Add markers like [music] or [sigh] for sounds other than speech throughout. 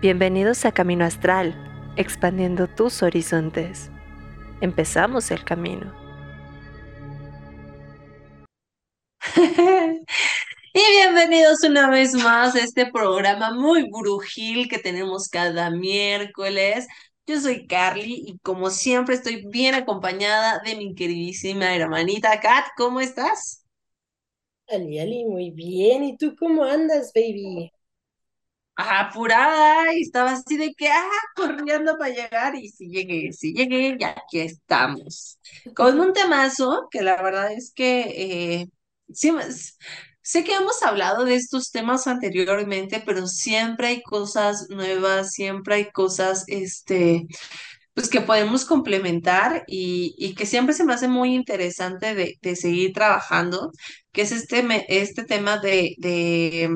Bienvenidos a Camino Astral, expandiendo tus horizontes. Empezamos el camino. [laughs] Y bienvenidos una vez más a este programa muy brujil que tenemos cada miércoles. Yo soy Carly y como siempre estoy bien acompañada de mi queridísima hermanita Kat. ¿Cómo estás? Ali, Ali, muy bien. ¿Y tú cómo andas, baby? Apurada y estaba así de que, ah, corriendo para llegar y si llegué, si llegué, ya aquí estamos. [laughs] Con un temazo que la verdad es que eh, sí, sé que hemos hablado de estos temas anteriormente, pero siempre hay cosas nuevas, siempre hay cosas, este, pues que podemos complementar y, y que siempre se me hace muy interesante de, de seguir trabajando, que es este, este tema de, de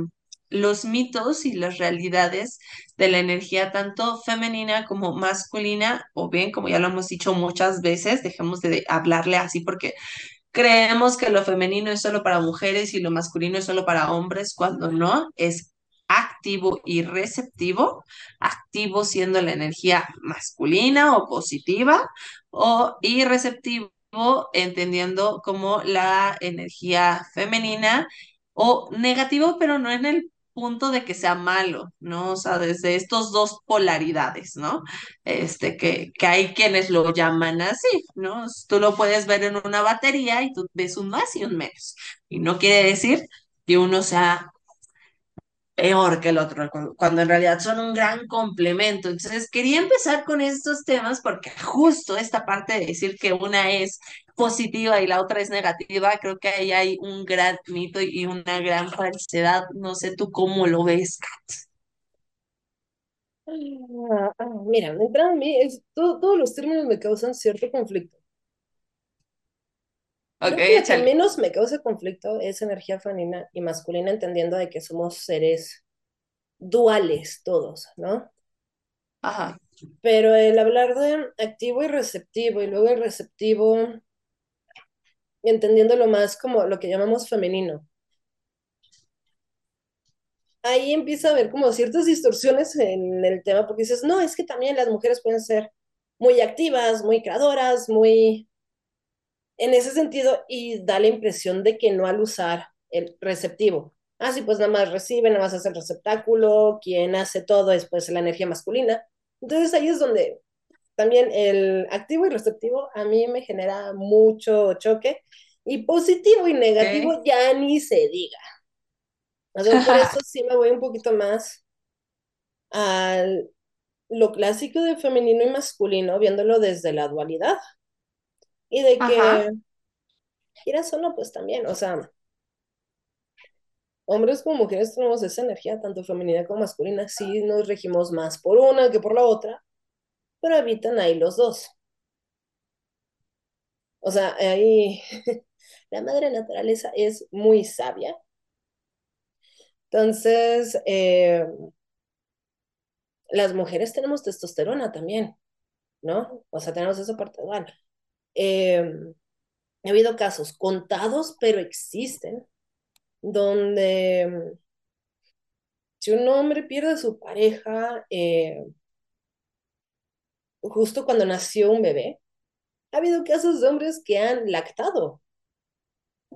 los mitos y las realidades de la energía tanto femenina como masculina, o bien, como ya lo hemos dicho muchas veces, dejemos de hablarle así porque creemos que lo femenino es solo para mujeres y lo masculino es solo para hombres, cuando no, es activo y receptivo, activo siendo la energía masculina o positiva, o y receptivo entendiendo como la energía femenina o negativo, pero no en el punto de que sea malo, ¿no? O sea, desde estos dos polaridades, ¿no? Este, que, que hay quienes lo llaman así, ¿no? Tú lo puedes ver en una batería y tú ves un más y un menos. Y no quiere decir que uno sea peor que el otro, cuando en realidad son un gran complemento. Entonces, quería empezar con estos temas porque justo esta parte de decir que una es positiva y la otra es negativa, creo que ahí hay un gran mito y una gran falsedad. No sé tú cómo lo ves, Kat. Ah, ah, mira, entrada a mí, es, todos los términos me causan cierto conflicto. Creo que lo que menos me causa conflicto es energía femenina y masculina, entendiendo de que somos seres duales todos, ¿no? Ajá. Pero el hablar de activo y receptivo, y luego el receptivo, entendiéndolo más como lo que llamamos femenino. Ahí empieza a haber como ciertas distorsiones en el tema, porque dices, no, es que también las mujeres pueden ser muy activas, muy creadoras, muy en ese sentido y da la impresión de que no al usar el receptivo. Ah, sí, pues nada más recibe, nada más hace el receptáculo, quien hace todo es pues la energía masculina. Entonces ahí es donde también el activo y receptivo a mí me genera mucho choque y positivo y negativo ya ni se diga. por eso [laughs] sí me voy un poquito más a lo clásico de femenino y masculino, viéndolo desde la dualidad. Y de que, quieras o no, pues también, o sea, hombres como mujeres tenemos esa energía, tanto femenina como masculina, sí nos regimos más por una que por la otra, pero habitan ahí los dos. O sea, ahí [laughs] la madre naturaleza es muy sabia. Entonces, eh, las mujeres tenemos testosterona también, ¿no? O sea, tenemos esa parte dual. Eh, ha habido casos contados, pero existen, donde si un hombre pierde a su pareja eh, justo cuando nació un bebé, ha habido casos de hombres que han lactado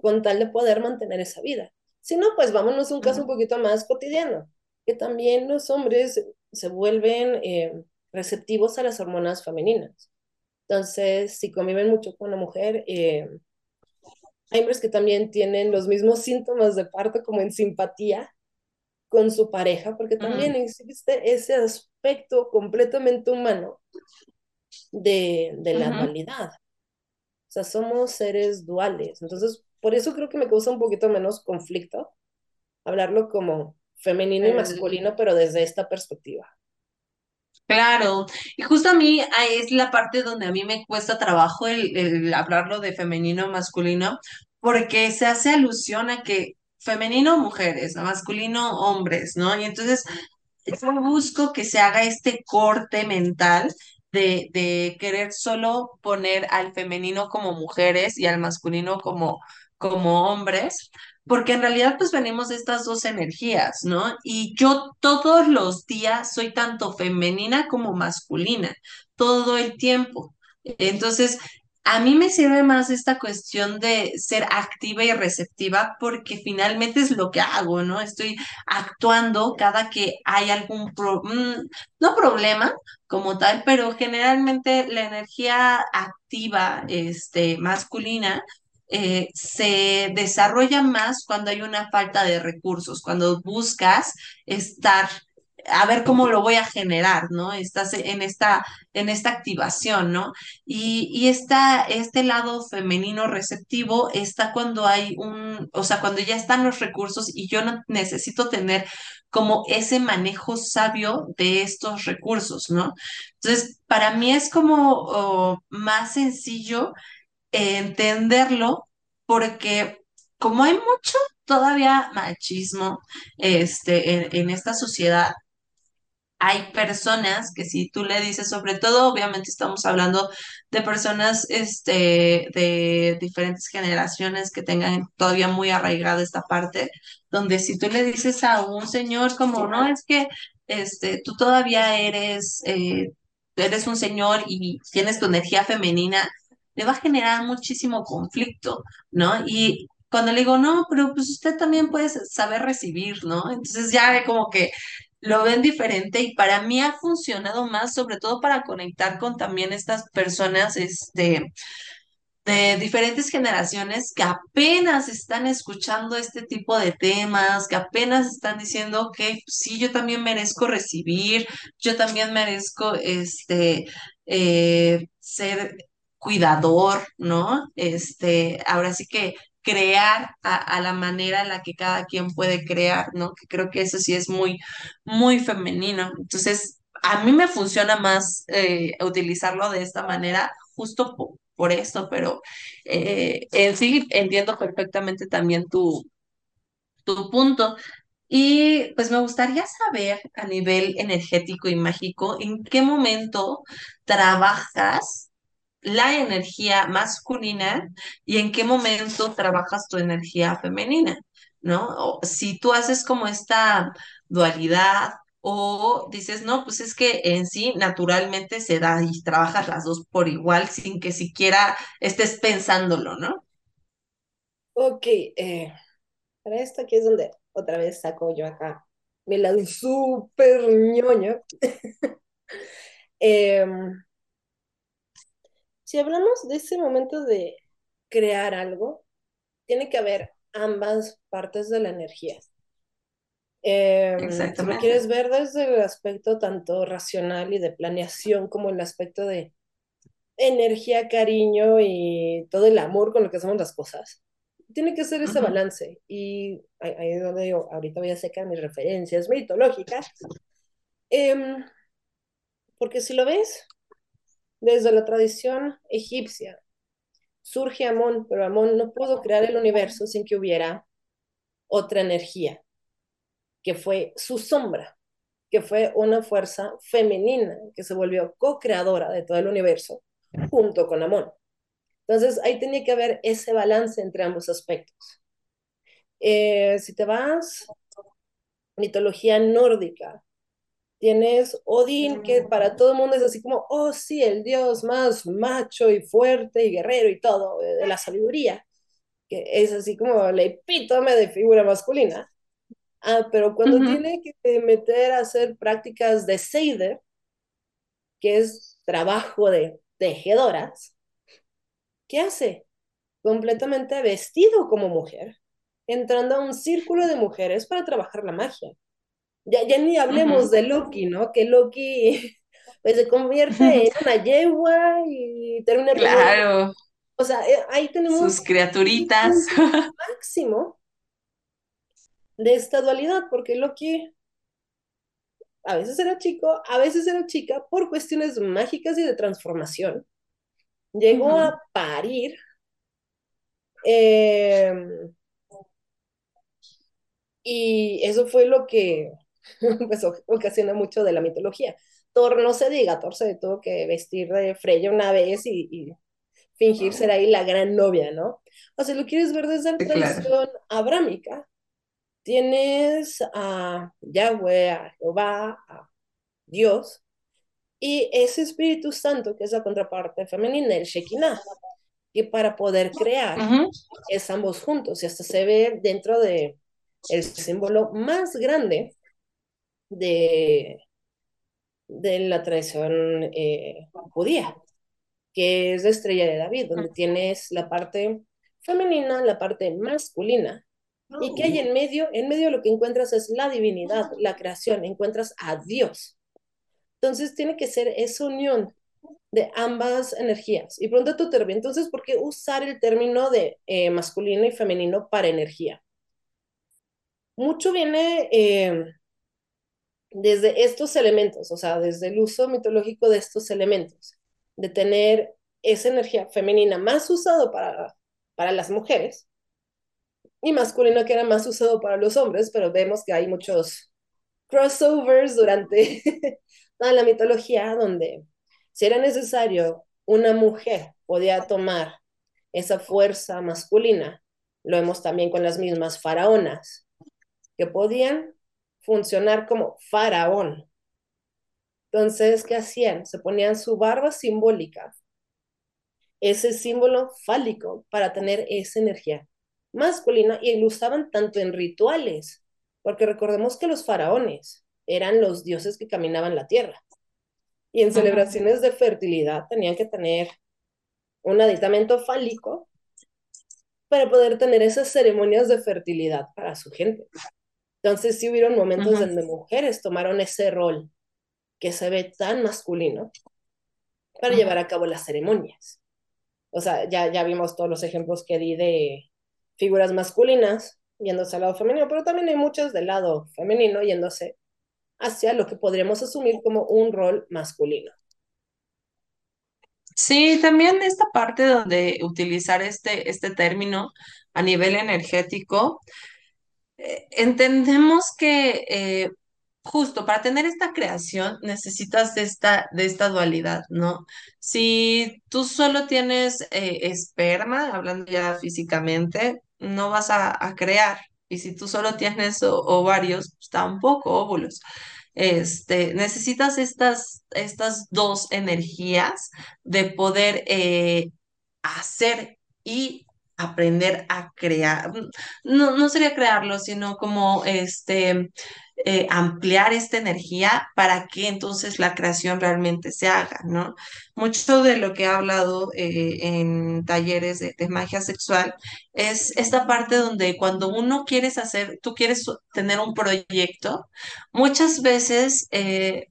con tal de poder mantener esa vida. Si no, pues vámonos a un caso un poquito más cotidiano, que también los hombres se vuelven eh, receptivos a las hormonas femeninas. Entonces, si conviven mucho con la mujer, eh, hay hombres que también tienen los mismos síntomas de parto como en simpatía con su pareja, porque también existe ese aspecto completamente humano de, de la dualidad. O sea, somos seres duales. Entonces, por eso creo que me causa un poquito menos conflicto hablarlo como femenino y masculino, pero desde esta perspectiva. Claro, y justo a mí es la parte donde a mí me cuesta trabajo el, hablarlo de femenino masculino, porque se hace alusión a que femenino mujeres, masculino hombres, ¿no? Y entonces yo busco que se haga este corte mental de, querer solo poner al femenino como mujeres y al masculino como como hombres, porque en realidad pues venimos de estas dos energías, ¿no? Y yo todos los días soy tanto femenina como masculina, todo el tiempo. Entonces, a mí me sirve más esta cuestión de ser activa y receptiva porque finalmente es lo que hago, ¿no? Estoy actuando cada que hay algún, pro- mm, no problema como tal, pero generalmente la energía activa, este, masculina, eh, se desarrolla más cuando hay una falta de recursos, cuando buscas estar a ver cómo lo voy a generar, ¿no? Estás en esta, en esta activación, ¿no? Y, y esta, este lado femenino receptivo está cuando hay un, o sea, cuando ya están los recursos y yo no necesito tener como ese manejo sabio de estos recursos, ¿no? Entonces, para mí es como más sencillo entenderlo porque como hay mucho todavía machismo este, en, en esta sociedad, hay personas que si tú le dices, sobre todo, obviamente estamos hablando de personas este, de diferentes generaciones que tengan todavía muy arraigada esta parte, donde si tú le dices a un señor como, no, es que este, tú todavía eres, eh, eres un señor y tienes tu energía femenina, le va a generar muchísimo conflicto, ¿no? Y cuando le digo, no, pero pues usted también puede saber recibir, ¿no? Entonces ya como que lo ven diferente y para mí ha funcionado más, sobre todo para conectar con también estas personas este, de diferentes generaciones que apenas están escuchando este tipo de temas, que apenas están diciendo que sí, yo también merezco recibir, yo también merezco este, eh, ser cuidador, ¿no? Este, ahora sí que crear a, la manera en la que cada quien puede crear, ¿no? Creo que eso sí es muy, muy femenino. Entonces, a mí me funciona más eh, utilizarlo de esta manera, justo po- por, esto, pero eh, en sí entiendo perfectamente también tu, tu punto. Y pues me gustaría saber a nivel energético y mágico, ¿en qué momento trabajas la energía masculina y en qué momento trabajas tu energía femenina, ¿no? O si tú haces como esta dualidad o dices, no, pues es que en sí naturalmente se da y trabajas las dos por igual sin que siquiera estés pensándolo, ¿no? Ok, eh, para esto aquí es donde otra vez saco yo acá mi lado súper ñoño. [laughs] Em, si hablamos de ese momento de crear algo, tiene que haber ambas partes de la energía. Em, si lo quieres ver desde el aspecto tanto racional y de planeación como el aspecto de energía, cariño y todo el amor con lo que hacemos las cosas, tiene que ser ese Ujú, balance. Y ahí es donde digo, ahorita voy a sacar mis referencias mitológicas, Em, porque si lo ves desde la tradición egipcia, surge Amón, pero Amón no pudo crear el universo sin que hubiera otra energía, que fue su sombra, que fue una fuerza femenina que se volvió co-creadora de todo el universo junto con Amón. Entonces ahí tenía que haber ese balance entre ambos aspectos. Eh, si te vas, mitología nórdica, tienes Odín, que para todo el mundo es así como, oh sí, el dios más macho y fuerte y guerrero y todo, eh, de la sabiduría, que es así como el epítome de figura masculina. Ah, pero cuando tiene que meter a hacer prácticas de Seider, que es trabajo de tejedoras, ¿qué hace? Completamente vestido como mujer, entrando a un círculo de mujeres para trabajar la magia. Ya, ya ni hablemos de Loki, ¿no? Que Loki [laughs] pues, se convierte en [laughs] una yegua y termina. Claro, O sea, eh, ahí tenemos sus criaturitas. máximo de esta dualidad, porque Loki a veces era chico, a veces era chica, por cuestiones mágicas y de transformación. Llegó a parir eh, y eso fue lo que [laughs] pues, ocasiona mucho de la mitología. Thor no se diga, Thor se tuvo que vestir de Freya una vez y, y fingir ser ahí la gran novia, ¿no? O sea, lo quieres ver desde la tradición abrámica, tienes a Yahweh, a Jehová, a Dios, y ese Espíritu Santo, que es la contraparte femenina, el Shekinah, y para poder crear es ambos juntos, y hasta se ve dentro de el símbolo más grande de, de la tradición eh, judía, que es la estrella de David, donde tienes la parte femenina, la parte masculina, y que hay en medio, en medio lo que encuentras es la divinidad, la creación, encuentras a Dios. Entonces tiene que ser esa unión de ambas energías. Y pronto tú te entonces, ¿por qué usar el término de eh, masculino y femenino para energía? Mucho viene eh, desde estos elementos, o sea, desde el uso mitológico de estos elementos, de tener esa energía femenina más usado para, para las mujeres y masculino que era más usado para los hombres, pero vemos que hay muchos crossovers durante [laughs] toda la mitología donde si era necesario una mujer podía tomar esa fuerza masculina, lo vemos también con las mismas faraonas, que podían funcionar como faraón. Entonces, ¿qué hacían? Se ponían su barba simbólica, ese símbolo fálico para tener esa energía masculina y lo usaban tanto en rituales, porque recordemos que los faraones eran los dioses que caminaban la tierra. Y en celebraciones de fertilidad tenían que tener un aditamento fálico para poder tener esas ceremonias de fertilidad para su gente. Entonces sí hubieron momentos donde mujeres tomaron ese rol que se ve tan masculino para llevar a cabo las ceremonias. O sea, ya, ya vimos todos los ejemplos que di de figuras masculinas yéndose al lado femenino, pero también hay muchas del lado femenino yéndose hacia lo que podríamos asumir como un rol masculino. Sí, también esta parte donde utilizar este, este término a nivel energético, eh, entendemos que eh, justo para tener esta creación necesitas de esta, de esta dualidad, ¿no? Si tú solo tienes eh, esperma, hablando ya físicamente, no vas a, crear. Y si tú solo tienes ovarios, pues tampoco óvulos. Este, necesitas estas, estas dos energías de poder hacer y aprender a crear, no, no sería crearlo, sino como este, eh, ampliar esta energía para que entonces la creación realmente se haga, ¿no? Mucho de lo que he hablado eh, en talleres de, magia sexual es esta parte donde cuando uno quieres hacer, tú quieres tener un proyecto, muchas veces eh,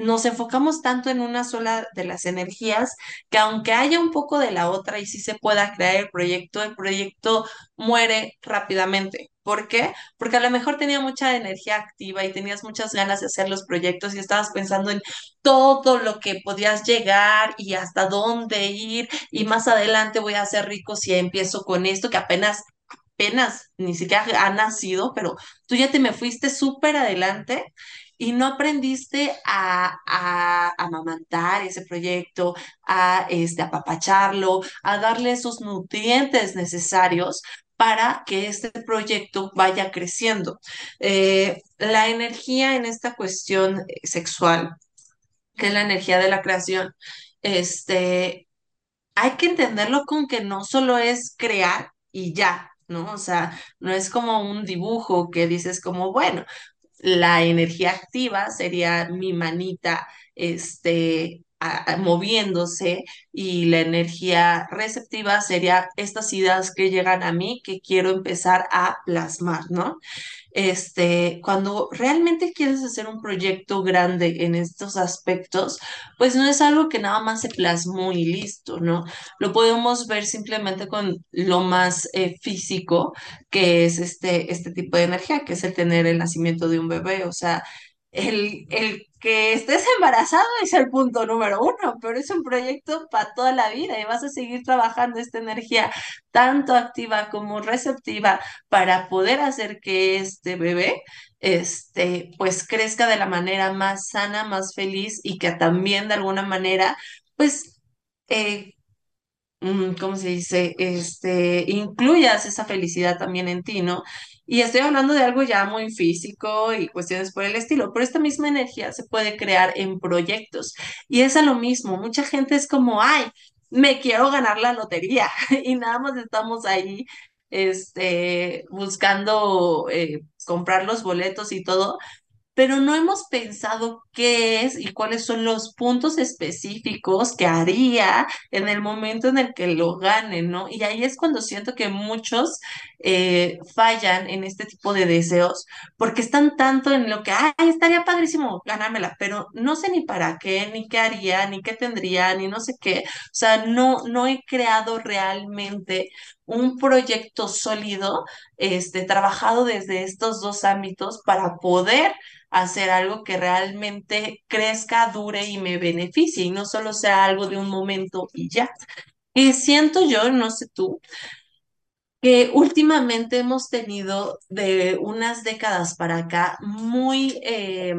nos enfocamos tanto en una sola de las energías que aunque haya un poco de la otra y sí se pueda crear el proyecto, el proyecto muere rápidamente. ¿Por qué? Porque a lo mejor tenía mucha energía activa y tenías muchas ganas de hacer los proyectos y estabas pensando en todo lo que podías llegar y hasta dónde ir y más adelante voy a ser rico si empiezo con esto que apenas apenas ni siquiera ha nacido, pero tú ya te me fuiste súper adelante y no aprendiste a, a, amamantar ese proyecto, a este, apapacharlo, a darle esos nutrientes necesarios para que este proyecto vaya creciendo. Eh, la energía en esta cuestión sexual, que es la energía de la creación, este, hay que entenderlo con que no solo es crear y ya, ¿no? O sea, no es como un dibujo que dices como, bueno, la energía activa sería mi manita, este, moviéndose y la energía receptiva sería estas ideas que llegan a mí que quiero empezar a plasmar, ¿no? Este, cuando realmente quieres hacer un proyecto grande en estos aspectos, pues no es algo que nada más se plasmó y listo, ¿no? Lo podemos ver simplemente con lo más eh, físico, que es este, este tipo de energía, que es el tener el nacimiento de un bebé, o sea, el, el que estés embarazado es el punto número uno, pero es un proyecto para toda la vida y vas a seguir trabajando esta energía tanto activa como receptiva para poder hacer que este bebé este, pues crezca de la manera más sana, más feliz y que también de alguna manera pues eh, mm, ¿cómo se dice? Este, incluyas esa felicidad también en ti, ¿no? Y estoy hablando de algo ya muy físico y cuestiones por el estilo, pero esta misma energía se puede crear en proyectos. Y es a lo mismo, mucha gente es como, ay, me quiero ganar la lotería [laughs] y nada más estamos ahí, este, buscando eh, comprar los boletos y todo, pero no hemos pensado qué es y cuáles son los puntos específicos que haría en el momento en el que lo gane, ¿no? Y ahí es cuando siento que muchos eh, fallan en este tipo de deseos porque están tanto en lo que, ay, estaría padrísimo ganármela, pero no sé ni para qué, ni qué haría, ni qué tendría, ni no sé qué. O sea, no, no he creado realmente un proyecto sólido, este, trabajado desde estos dos ámbitos para poder hacer algo que realmente crezca, dure y me beneficie y no solo sea algo de un momento y ya. Y siento yo, no sé tú, que últimamente hemos tenido de unas décadas para acá muy eh,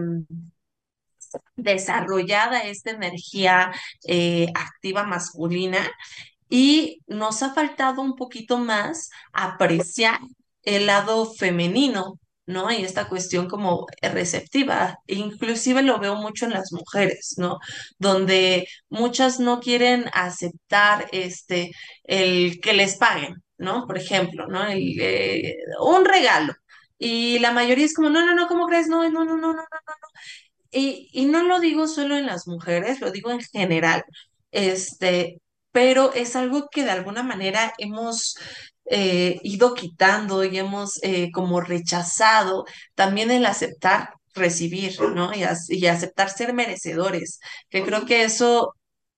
desarrollada esta energía eh, activa masculina y nos ha faltado un poquito más apreciar el lado femenino, ¿no? Y esta cuestión como receptiva, inclusive lo veo mucho en las mujeres, ¿no? Donde muchas no quieren aceptar este, el que les paguen, ¿no? Por ejemplo, ¿no? El, eh, un regalo. Y la mayoría es como, no, no, no, ¿cómo crees? No, no, no, no, no, no, no. Y, y no lo digo solo en las mujeres, lo digo en general, este, pero es algo que de alguna manera hemos eh, ido quitando y hemos eh, como rechazado también el aceptar recibir, ¿no? Y, y aceptar ser merecedores, que creo que eso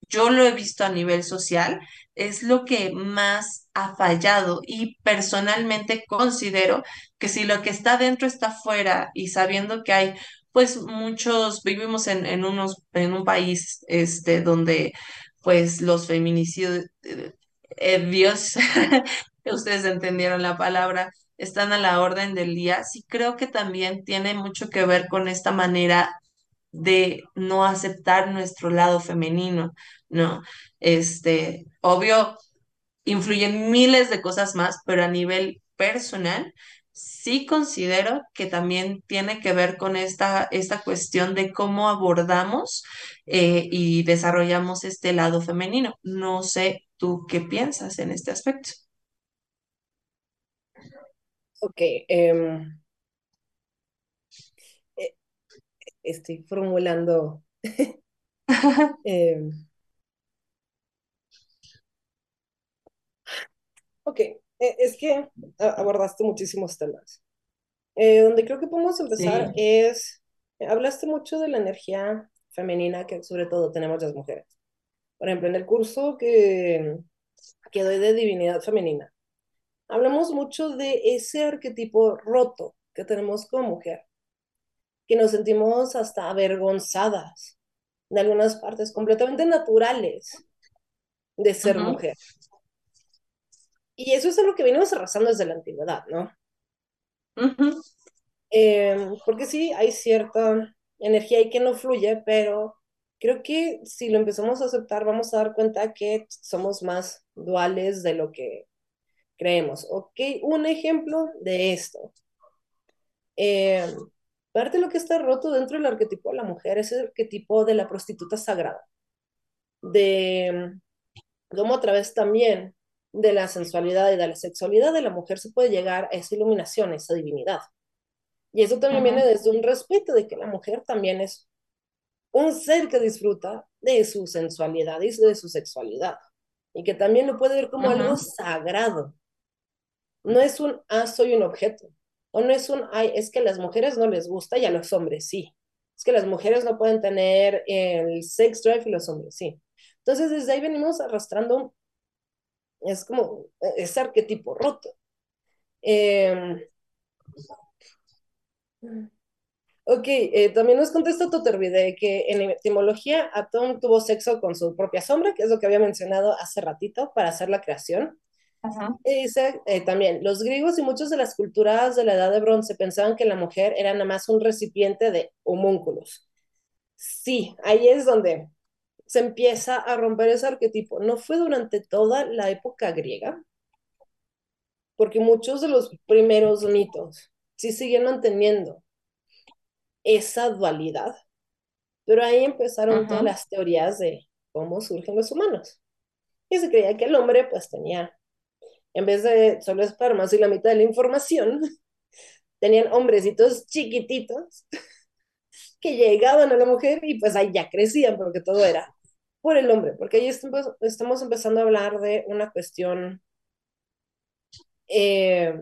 yo lo he visto a nivel social, es lo que más ha fallado y personalmente considero que si lo que está dentro está fuera y sabiendo que hay pues muchos, vivimos en, en unos, en un país este, donde pues los feminicidios, eh, eh, Dios, [laughs] ustedes entendieron la palabra, están a la orden del día. Sí creo que también tiene mucho que ver con esta manera de no aceptar nuestro lado femenino, ¿no? Este, obvio, influyen miles de cosas más, pero a nivel personal, sí considero que también tiene que ver con esta, esta cuestión de cómo abordamos eh, y desarrollamos este lado femenino. No sé tú qué piensas en este aspecto. Ok, em, eh, estoy formulando. [laughs] em, ok, es que a- abordaste muchísimos temas. Eh, donde creo que podemos empezar Sí. es, hablaste mucho de la energía femenina que sobre todo tenemos las mujeres. Por ejemplo, en el curso que, que doy de divinidad femenina, hablamos mucho de ese arquetipo roto que tenemos como mujer, que nos sentimos hasta avergonzadas de algunas partes completamente naturales de ser mujer. Y eso es algo que venimos arrasando desde la antigüedad, ¿no? Eh, porque sí, hay cierta energía ahí que no fluye, pero creo que si lo empezamos a aceptar, vamos a dar cuenta que somos más duales de lo que creemos. Ok, un ejemplo de esto. Eh, parte de lo que está roto dentro del arquetipo de la mujer es el arquetipo de la prostituta sagrada, de cómo a través también de la sensualidad y de la sexualidad de la mujer se puede llegar a esa iluminación, a esa divinidad. Y eso también viene desde un respeto de que la mujer también es un ser que disfruta de su sensualidad y de su sexualidad. Y que también lo puede ver como algo sagrado. No es un, ah, soy un objeto. O no es un, ay, es que a las mujeres no les gusta y a los hombres sí. Es que las mujeres no pueden tener el sex drive y los hombres sí. Entonces, desde ahí venimos arrastrando, es como ese arquetipo roto. Eh, Ok, eh, también nos contesta Totervide que en etimología Atón tuvo sexo con su propia sombra, que es lo que había mencionado hace ratito para hacer la creación. ujú, Y dice eh, también, los griegos y muchas de las culturas de la edad de bronce pensaban que la mujer era nada más un recipiente de homúnculos. Sí, ahí es donde se empieza a romper ese arquetipo. No fue durante toda la época griega, porque muchos de los primeros mitos sí siguen manteniendo esa dualidad, pero ahí empezaron todas las teorías de cómo surgen los humanos. Y se creía que el hombre pues tenía, en vez de solo espermas y la mitad de la información, [laughs] tenían hombrecitos chiquititos que llegaban a la mujer y pues ahí ya crecían porque todo era por el hombre, porque ahí estamos empezando a hablar de una cuestión eh,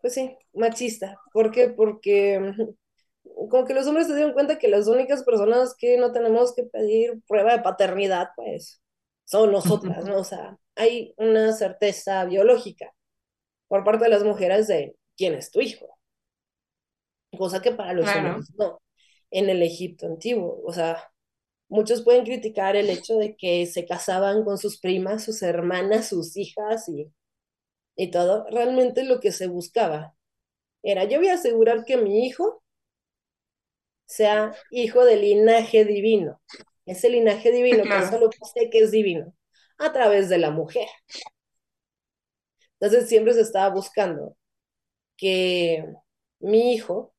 pues sí, machista. ¿Por qué? Porque como que los hombres se dieron cuenta que las únicas personas que no tenemos que pedir prueba de paternidad, pues, son nosotras, ¿no? O sea, hay una certeza biológica por parte de las mujeres de quién es tu hijo. Cosa que para los hombres no. En el Egipto antiguo, o sea, muchos pueden criticar el hecho de que se casaban con sus primas, sus hermanas, sus hijas y, y todo. Realmente lo que se buscaba era, yo voy a asegurar que mi hijo sea hijo del linaje divino. Ese linaje divino que solo sé que es divino, a través de la mujer. Entonces siempre se estaba buscando que mi hijo,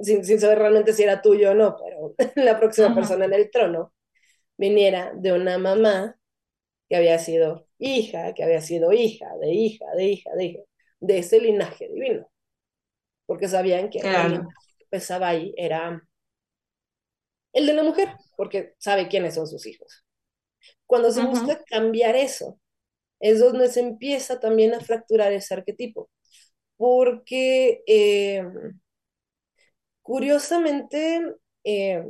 sin, saber realmente si era tuyo o no, pero [laughs] la próxima persona en el trono, viniera de una mamá que había sido hija, que había sido hija, de hija, de hija, de hija, de ese linaje divino. Porque sabían que el que pesaba ahí era el de la mujer, porque sabe quiénes son sus hijos. Cuando se busca cambiar eso, es donde se empieza también a fracturar ese arquetipo. Porque eh, curiosamente, eh,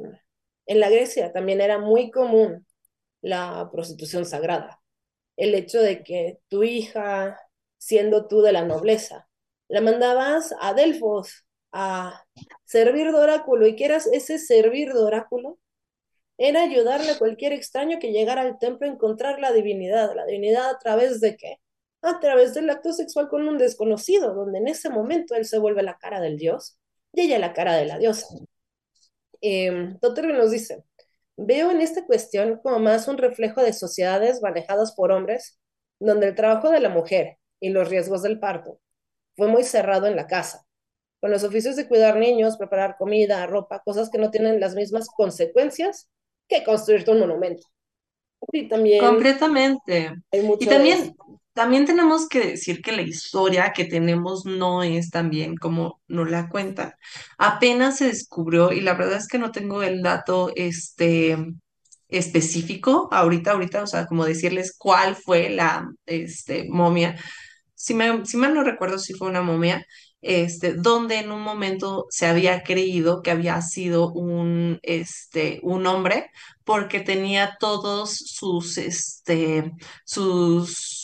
en la Grecia también era muy común la prostitución sagrada. El hecho de que tu hija, siendo tú de la nobleza, la mandabas a Delfos a servir de oráculo y que eras ese servir de oráculo, era ayudarle a cualquier extraño que llegara al templo a encontrar la divinidad. ¿La divinidad a través de qué? A través del acto sexual con un desconocido, donde en ese momento él se vuelve la cara del dios y ella la cara de la diosa. Eh, nos dice, veo en esta cuestión como más un reflejo de sociedades manejadas por hombres, donde el trabajo de la mujer y los riesgos del parto fue muy cerrado en la casa, con los oficios de cuidar niños, preparar comida, ropa, cosas que no tienen las mismas consecuencias que construirte un monumento. Y también... Completamente. y también, también tenemos que decir que la historia que tenemos no es tan bien como nos la cuentan. Apenas se descubrió, y la verdad es que no tengo el dato este, específico ahorita, ahorita, o sea, como decirles cuál fue la este, momia. Si, me, si mal no recuerdo si fue una momia, este, donde en un momento se había creído que había sido un, este, un hombre porque tenía todos sus, este, sus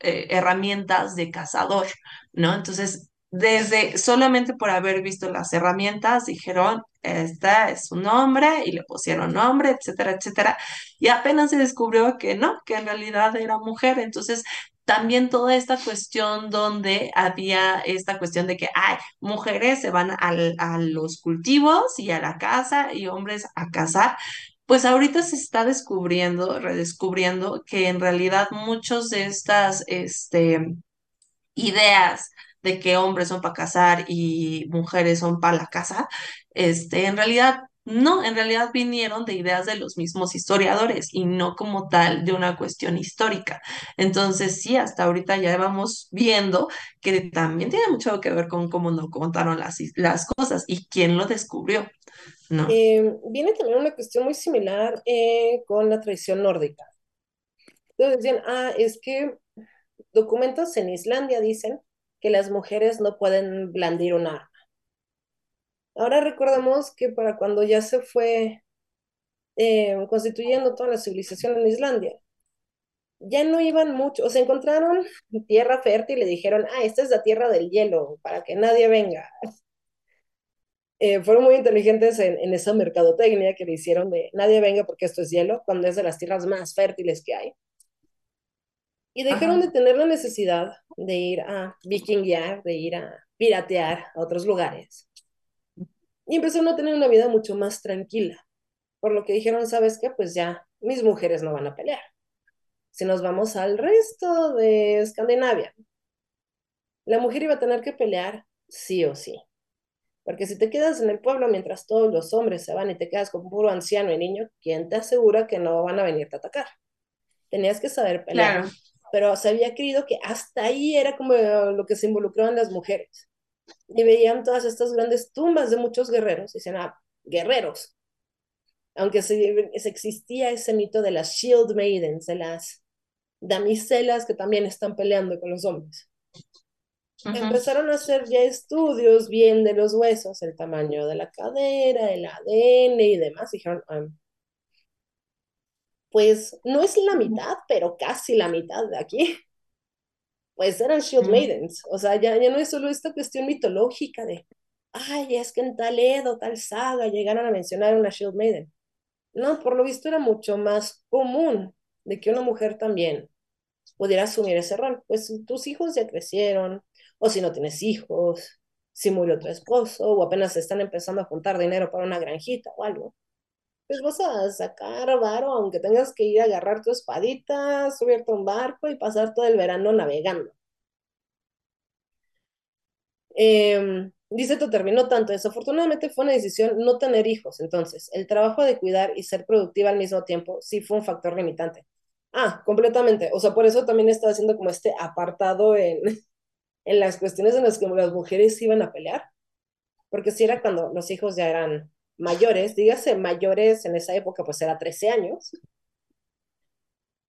eh, herramientas de cazador, ¿no? Entonces, desde solamente por haber visto las herramientas, dijeron, esta es un hombre y le pusieron nombre, etcétera, etcétera. Y apenas se descubrió que no, que en realidad era mujer. Entonces, también toda esta cuestión donde había esta cuestión de que, hay mujeres se van a los cultivos y a la casa y hombres a cazar, pues ahorita se está descubriendo, redescubriendo que en realidad muchos de estas este, ideas de que hombres son para cazar y mujeres son para la casa, este, en realidad no, en realidad vinieron de ideas de los mismos historiadores y no como tal de una cuestión histórica. Entonces, sí, hasta ahorita ya vamos viendo que también tiene mucho que ver con cómo nos contaron las, las cosas y quién lo descubrió. ¿no? Eh, viene también una cuestión muy similar eh, con la tradición nórdica. Entonces decían, ah, es que documentos en Islandia dicen que las mujeres no pueden blandir un arma. Ahora recordemos que para cuando ya se fue eh, constituyendo toda la civilización en Islandia, ya no iban mucho, o se encontraron [laughs] tierra fértil y le dijeron, ah, esta es la tierra del hielo, para que nadie venga. [laughs] Eh, fueron muy inteligentes en, esa mercadotecnia que le hicieron de nadie venga porque esto es hielo, cuando es de las tierras más fértiles que hay. Y dejaron de tener la necesidad de ir a vikinguear, de ir a piratear a otros lugares y empezaron a tener una vida mucho más tranquila. por lo que dijeron, ¿sabes qué? Pues ya mis mujeres no van a pelear. Si nos vamos al resto de Escandinavia, la mujer iba a tener que pelear sí o sí. Porque si te quedas en el pueblo mientras todos los hombres se van y te quedas con puro anciano y niño, ¿quién te asegura que no van a venirte a atacar? Tenías que saber pelear. Claro. Pero se había creído que hasta ahí era como lo que se involucraban las mujeres. Y veían todas estas grandes tumbas de muchos guerreros. Y decían, ah, guerreros. Aunque se, se existía ese mito de las shield maidens, de las damiselas que también están peleando con los hombres. Empezaron a hacer ya estudios bien de los huesos, el tamaño de la cadera, el ADN y demás. Dijeron, "Ah, pues no es la mitad, pero casi la mitad de aquí. Pues eran Shield Mm. Maidens. O sea, ya, ya no es solo esta cuestión mitológica de, ay, es que en tal Edo, tal saga llegaron a mencionar una Shield Maiden. No, por lo visto era mucho más común de que una mujer también pudiera asumir ese rol. Pues tus hijos ya crecieron, o si no tienes hijos, si murió tu esposo, o apenas están empezando a juntar dinero para una granjita o algo. Pues vas a sacar varo, aunque tengas que ir a agarrar tu espadita, subirte a un barco y pasar todo el verano navegando. Eh, dice tu terminó tanto, desafortunadamente fue una decisión no tener hijos, entonces el trabajo de cuidar y ser productiva al mismo tiempo sí fue un factor limitante. Ah, completamente, o sea, por eso también estaba haciendo como este apartado en, en las cuestiones en las que las mujeres iban a pelear, porque si era cuando los hijos ya eran mayores, dígase mayores en esa época, pues era 13 años,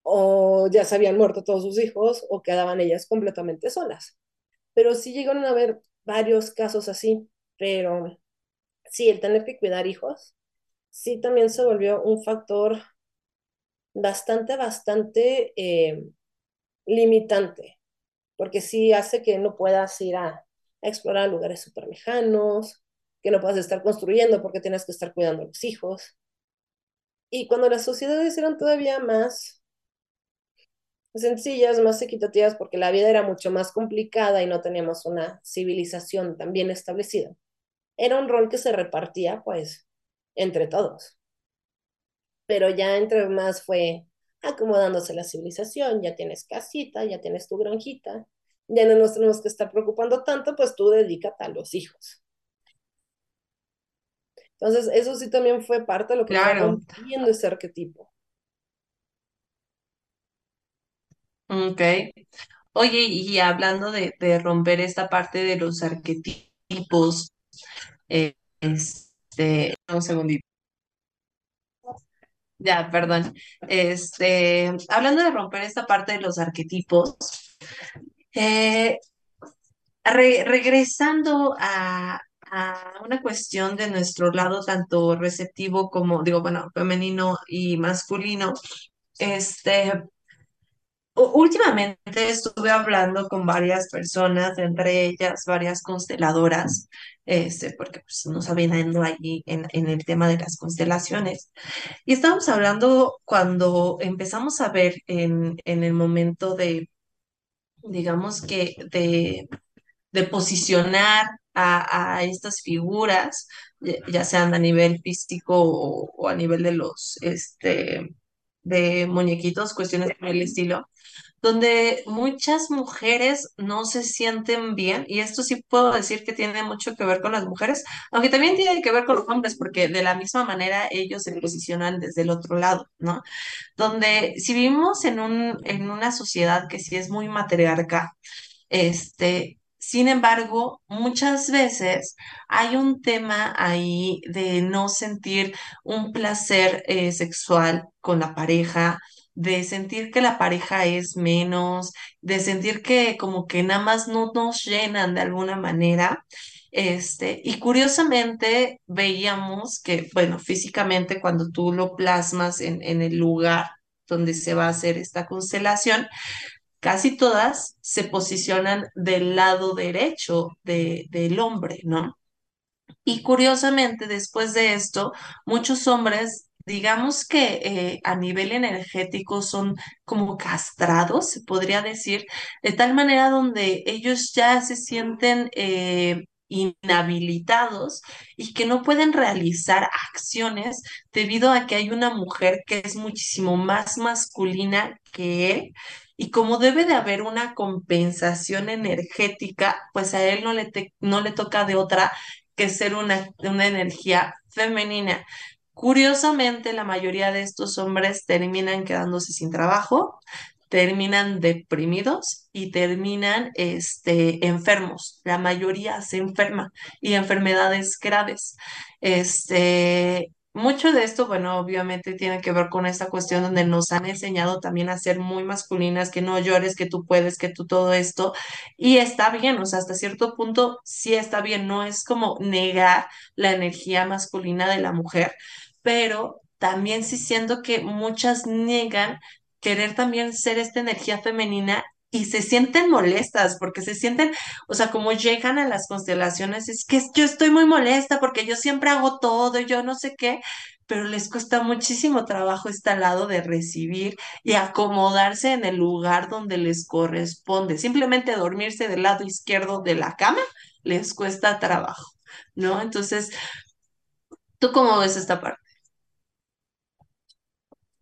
o ya se habían muerto todos sus hijos, o quedaban ellas completamente solas. Pero sí llegaron a haber varios casos así, pero sí, el tener que cuidar hijos, sí también se volvió un factor bastante, bastante eh, limitante, porque sí hace que no puedas ir a, explorar lugares súper lejanos, que no puedas estar construyendo porque tienes que estar cuidando a los hijos. Y cuando las sociedades eran todavía más sencillas, más equitativas, porque la vida era mucho más complicada y no teníamos una civilización tan bien establecida. Era un rol que se repartía, pues, entre todos. Pero ya entre más fue acomodándose la civilización, ya tienes casita, ya tienes tu granjita, ya no nos tenemos que estar preocupando tanto, pues tú dedícate a los hijos. Entonces, eso sí también fue parte de lo que Claro. rompiendo ese arquetipo. Ok. Oye, y hablando de, de romper esta parte de los arquetipos, eh, este, un segundito. Ya, perdón. Este, hablando de romper esta parte de los arquetipos, eh, re- regresando a, a una cuestión de nuestro lado, tanto receptivo como, digo, bueno, femenino y masculino, este, últimamente estuve hablando con varias personas, entre ellas varias consteladoras, este, porque pues, no sabían ando allí en, en el tema de las constelaciones. Y estábamos hablando cuando empezamos a ver en, en el momento de, digamos que, de de posicionar a, a estas figuras, ya sean a nivel físico o, o a nivel de los, este, de muñequitos, cuestiones por el estilo, donde muchas mujeres no se sienten bien, y esto sí puedo decir que tiene mucho que ver con las mujeres, aunque también tiene que ver con los hombres, porque de la misma manera ellos se posicionan desde el otro lado, ¿no? Donde si vivimos en un, en una sociedad que sí es muy matriarcal, este, sin embargo, muchas veces hay un tema ahí de no sentir un placer eh, sexual con la pareja, de sentir que la pareja es menos, de sentir que como que nada más no nos llenan de alguna manera. Este, y curiosamente veíamos que, bueno, físicamente cuando tú lo plasmas en, en el lugar donde se va a hacer esta constelación, casi todas se posicionan del lado derecho de, del hombre, ¿no? Y curiosamente, después de esto, muchos hombres, digamos que eh, a nivel energético son como castrados, se podría decir, de tal manera donde ellos ya se sienten eh, inhabilitados y que no pueden realizar acciones debido a que hay una mujer que es muchísimo más masculina que él y como debe de haber una compensación energética, pues a él no le, no le toca de otra que ser una, una energía femenina. Curiosamente, la mayoría de estos hombres terminan quedándose sin trabajo, terminan deprimidos y terminan este, enfermos. La mayoría se enferma y enfermedades graves. Este, mucho de esto, bueno, obviamente tiene que ver con esta cuestión donde nos han enseñado también a ser muy masculinas, que no llores, que tú puedes, que tú todo esto. Y está bien, o sea, hasta cierto punto sí está bien, no es como negar la energía masculina de la mujer, pero también sí siento que muchas niegan querer también ser esta energía femenina y se sienten molestas porque se sienten, o sea, como llegan a las constelaciones, es que yo estoy muy molesta porque yo siempre hago todo, yo no sé qué, pero les cuesta muchísimo trabajo este lado de recibir y acomodarse en el lugar donde les corresponde. Simplemente dormirse del lado izquierdo de la cama les cuesta trabajo, ¿no? Entonces, ¿tú cómo ves esta parte?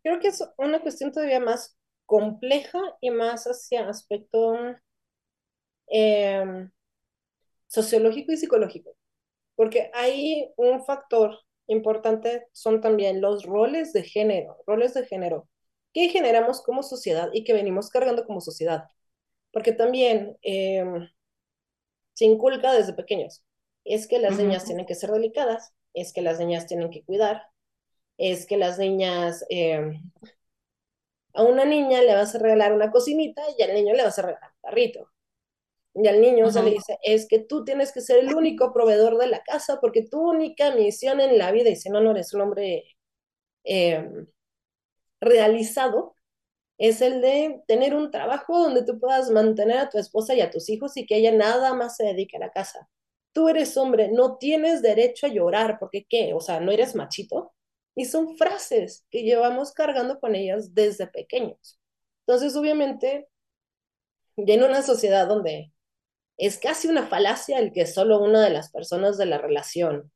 Creo que es una cuestión todavía más compleja y más hacia aspecto em, sociológico y psicológico, porque hay un factor importante, son también los roles de género, roles de género que generamos como sociedad y que venimos cargando como sociedad, porque también em, se inculca desde pequeños, es que las niñas tienen que ser delicadas, es que las niñas tienen que cuidar, es que las niñas, em, a una niña le vas a regalar una cocinita y al niño le vas a regalar un carrito. Y al niño se le dice, es que tú tienes que ser el único proveedor de la casa porque tu única misión en la vida, y si no, no eres un hombre em, realizado, es el de tener un trabajo donde tú puedas mantener a tu esposa y a tus hijos y que ella nada más se dedique a la casa. Tú eres hombre, no tienes derecho a llorar, porque ¿qué? O sea, ¿no eres machito? Y son frases que llevamos cargando con ellas desde pequeños. Entonces, obviamente, ya en una sociedad donde es casi una falacia el que solo una de las personas de la relación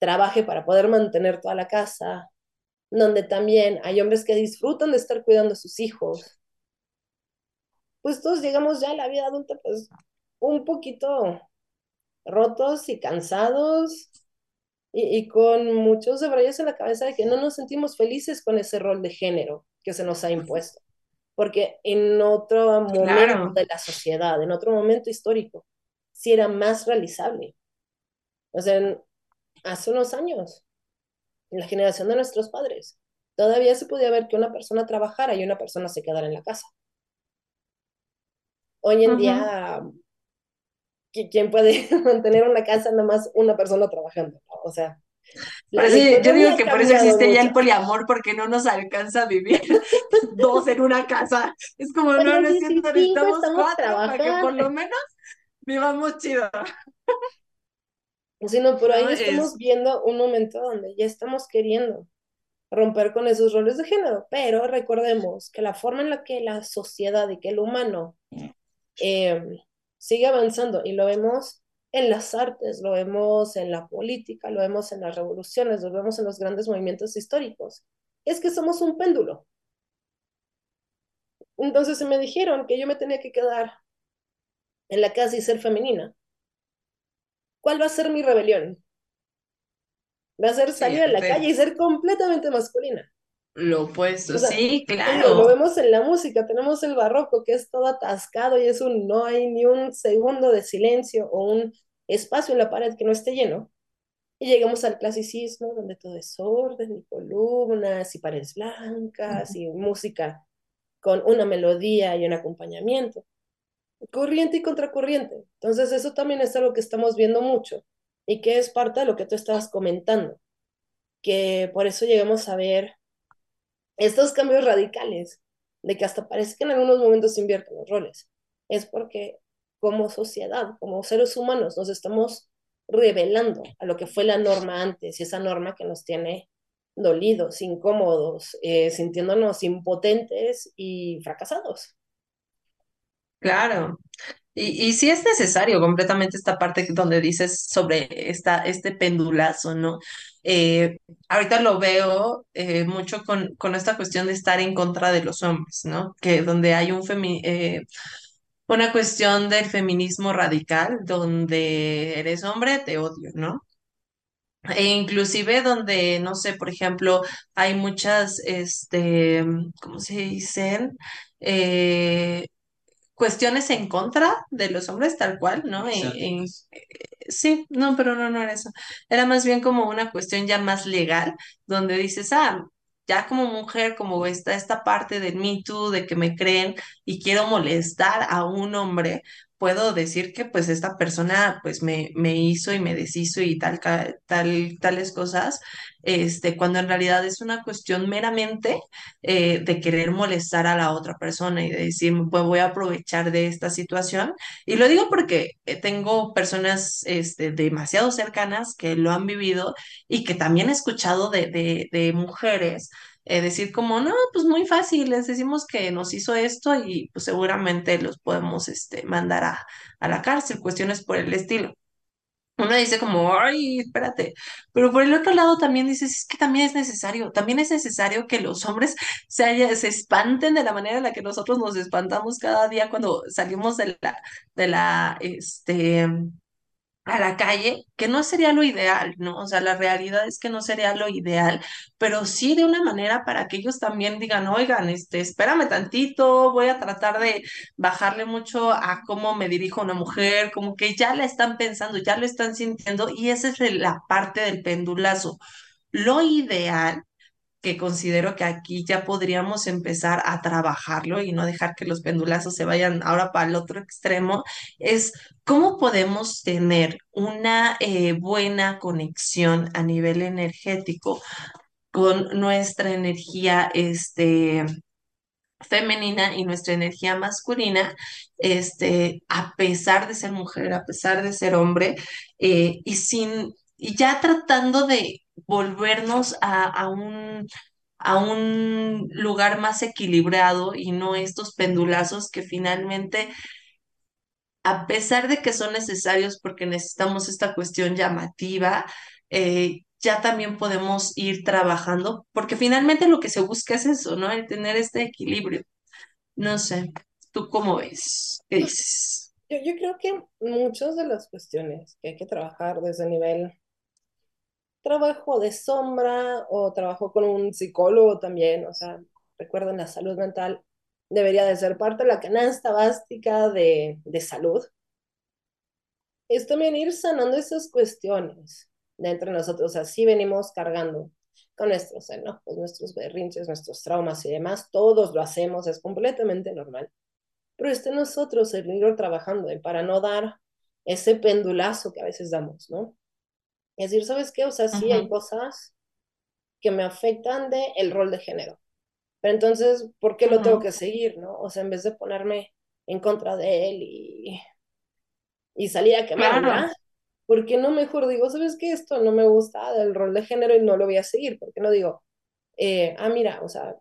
trabaje para poder mantener toda la casa, donde también hay hombres que disfrutan de estar cuidando a sus hijos, pues todos llegamos ya a la vida adulta pues un poquito rotos y cansados y, con muchos debrayos en la cabeza de que no nos sentimos felices con ese rol de género que se nos ha impuesto. Porque en otro momento de la sociedad, en otro momento histórico, sí era más realizable. O sea, hace unos años, en la generación de nuestros padres, todavía se podía ver que una persona trabajara y una persona se quedara en la casa. Hoy en día ¿quién puede [laughs] mantener una casa nada más una persona trabajando? O sea, yo digo que por eso existe ya el poliamor, porque no nos alcanza a vivir [laughs] dos en una casa. Es como, no, no es cierto, necesitamos cuatro para que por lo menos vivamos chido. Sino por ahí estamos viendo un momento donde ya estamos queriendo romper con esos roles de género, pero recordemos que la forma en la que la sociedad y que el humano eh, sigue avanzando y lo vemos en las artes, lo vemos en la política, lo vemos en las revoluciones, lo vemos en los grandes movimientos históricos. Es que somos un péndulo. Entonces se me dijeron que yo me tenía que quedar en la casa y ser femenina. ¿Cuál va a ser mi rebelión? Va a ser salir a la calle y ser completamente masculina. Lo opuesto, sí, claro. Lo vemos en la música, tenemos el barroco que es todo atascado y es un no hay ni un segundo de silencio o un espacio en la pared que no esté lleno. Y llegamos al clasicismo, donde todo es orden y columnas y paredes blancas y música con una melodía y un acompañamiento. Corriente y contracorriente. Entonces eso también es algo que estamos viendo mucho y que es parte de lo que tú estabas comentando, que por eso llegamos a ver estos cambios radicales, de que hasta parece que en algunos momentos se invierten los roles, es porque como sociedad, como seres humanos, nos estamos revelando a lo que fue la norma antes y esa norma que nos tiene dolidos, incómodos, eh, sintiéndonos impotentes y fracasados. Claro. Y, y sí es necesario completamente esta parte donde dices sobre esta, este pendulazo, ¿no? Eh, ahorita lo veo eh, mucho con, con esta cuestión de estar en contra de los hombres, ¿no? Que donde hay un femi eh, una cuestión del feminismo radical, donde eres hombre, te odio, ¿no? E inclusive donde, no sé, por ejemplo, hay muchas, este, ¿cómo se dicen? Cuestiones en contra de los hombres, tal cual, ¿no? En- en- sí, no, pero no, no era eso. Era más bien como una cuestión ya más legal, donde dices, ah, ya como mujer, como está esta parte del Me Too, de que me creen y quiero molestar a un hombre, puedo decir que pues esta persona pues me, me hizo y me deshizo y tal, tal, tales cosas, este, cuando en realidad es una cuestión meramente eh, de querer molestar a la otra persona y de decir, pues voy a aprovechar de esta situación. Y lo digo porque eh, tengo personas este, demasiado cercanas que lo han vivido y que también he escuchado de, de mujeres. Eh, decir como, no, pues muy fácil, les decimos que nos hizo esto y pues seguramente los podemos este, mandar a, a la cárcel, cuestiones por el estilo. Uno dice como, ay, espérate, pero por el otro lado también dices, es que también es necesario, también es necesario que los hombres se, haya- se espanten de la manera en la que nosotros nos espantamos cada día cuando salimos de la, de la, este, a la calle, que no sería lo ideal, ¿no? O sea, la realidad es que no sería lo ideal, pero sí de una manera para que ellos también digan, oigan, este, espérame tantito, voy a tratar de bajarle mucho a cómo me dirijo una mujer, como que ya la están pensando, ya lo están sintiendo, y esa es la parte del pendulazo. Lo ideal que considero que aquí ya podríamos empezar a trabajarlo y no dejar que los pendulazos se vayan ahora para el otro extremo, es cómo podemos tener una eh, buena conexión a nivel energético con nuestra energía este, femenina y nuestra energía masculina, este, a pesar de ser mujer, a pesar de ser hombre, eh, y sin, y ya tratando de volvernos a, a un a un lugar más equilibrado y no estos pendulazos que finalmente, a pesar de que son necesarios porque necesitamos esta cuestión llamativa, eh, ya también podemos ir trabajando, porque finalmente lo que se busca es eso, ¿no? El tener este equilibrio. No sé, ¿tú cómo ves? ¿Qué dices? Yo, yo creo que muchas de las cuestiones que hay que trabajar desde el nivel trabajo de sombra o trabajo con un psicólogo también, o sea, recuerden, la salud mental debería de ser parte de la canasta básica de, de salud. Es también ir sanando esas cuestiones dentro de nosotros, así venimos cargando con nuestros enojos, nuestros berrinches, nuestros traumas y demás, todos lo hacemos, es completamente normal, pero está en nosotros el ir trabajando para no dar ese pendulazo que a veces damos, ¿no? Es decir, ¿sabes qué? O sea, sí hay cosas que me afectan de el rol de género. Pero entonces, ¿por qué lo tengo que seguir, no? O sea, en vez de ponerme en contra de él y, y salir a Claro, quemarla, ¿por qué no mejor digo, ¿sabes qué? Esto no me gusta del rol de género y no lo voy a seguir? ¿Por qué no digo, eh, ah, mira, o sea,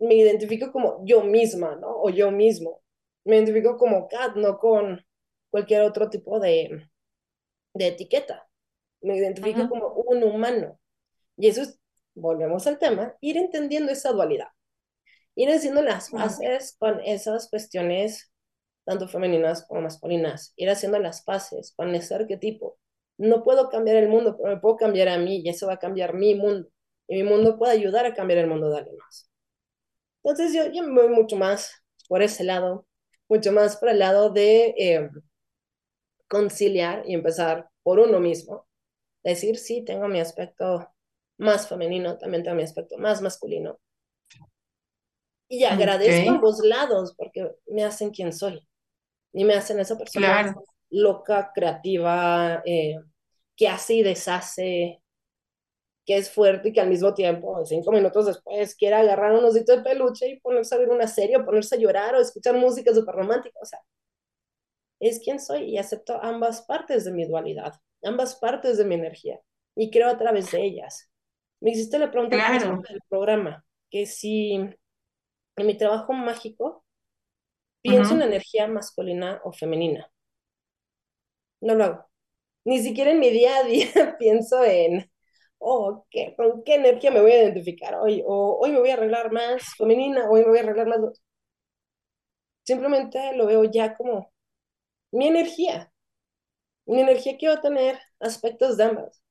me identifico como yo misma, ¿no? O yo mismo. Me identifico como Kat, no con cualquier otro tipo de, de etiqueta. Me identifico ujú, como un humano. Y eso es, volvemos al tema, ir entendiendo esa dualidad, ir haciendo las paces con esas cuestiones, tanto femeninas como masculinas, ir haciendo las paces con ese arquetipo. No puedo cambiar el mundo, pero me puedo cambiar a mí y eso va a cambiar mi mundo. Y mi mundo puede ayudar a cambiar el mundo de alguien más. Entonces yo, yo me voy mucho más por ese lado, mucho más por el lado de eh, conciliar y empezar por uno mismo. Decir, sí, tengo mi aspecto más femenino, también tengo mi aspecto más masculino. Y agradezco ambos lados porque me hacen quien soy y me hacen esa persona claro. loca, creativa, eh, que hace y deshace, que es fuerte y que al mismo tiempo, cinco minutos después, quiere agarrar un osito de peluche y ponerse a ver una serie o ponerse a llorar o escuchar música súper romántica. O sea, es quien soy y acepto ambas partes de mi dualidad, ambas partes de mi energía y creo a través de ellas. Me hiciste la pregunta Claro. del programa, que si en mi trabajo mágico pienso en energía masculina o femenina. No lo hago. Ni siquiera en mi día a día [laughs] pienso en, oh, ¿qué, ¿con qué energía me voy a identificar hoy? O hoy me voy a arreglar más femenina, hoy me voy a arreglar más... Simplemente lo veo ya como mi energía. Mi energía que va a tener aspectos de ambas.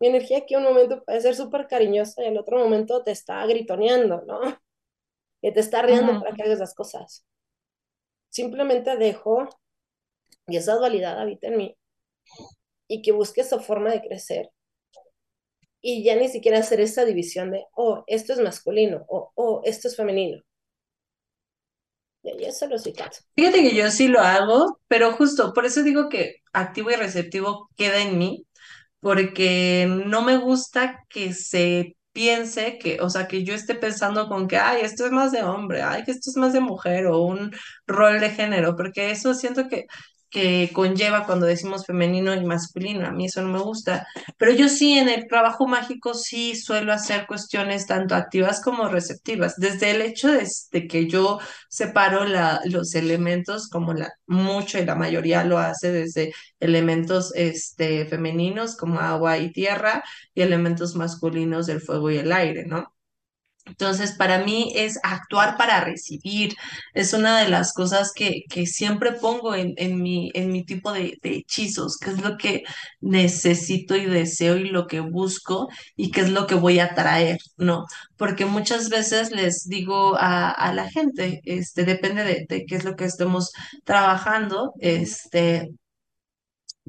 Mi energía que un momento puede ser súper cariñosa y el otro momento te está gritoneando, ¿no? Que te está riendo para que hagas las cosas. Simplemente dejo y esa dualidad habita en mí y que busque esa forma de crecer y ya ni siquiera hacer esa división de, oh, esto es masculino o oh, esto es femenino. Y eso lo soy Fíjate que yo sí lo hago, pero justo por eso digo que activo y receptivo queda en mí, porque no me gusta que se piense que, o sea, que yo esté pensando con que, ay, esto es más de hombre, ay, que esto es más de mujer o un rol de género, porque eso siento que que conlleva cuando decimos femenino y masculino. A mí eso no me gusta. Pero yo sí, en el trabajo mágico sí suelo hacer cuestiones tanto activas como receptivas. Desde el hecho de, que yo separo la, los elementos, como la, mucho y la mayoría lo hace desde elementos este, femeninos como agua y tierra y elementos masculinos del fuego y el aire, ¿no? Entonces, para mí es actuar para recibir. Es una de las cosas que, que siempre pongo en, en, mi, en mi tipo de, hechizos, que es lo que necesito y deseo y lo que busco y qué es lo que voy a traer, ¿no? Porque muchas veces les digo a, a la gente, este, depende de, de, qué es lo que estemos trabajando, este,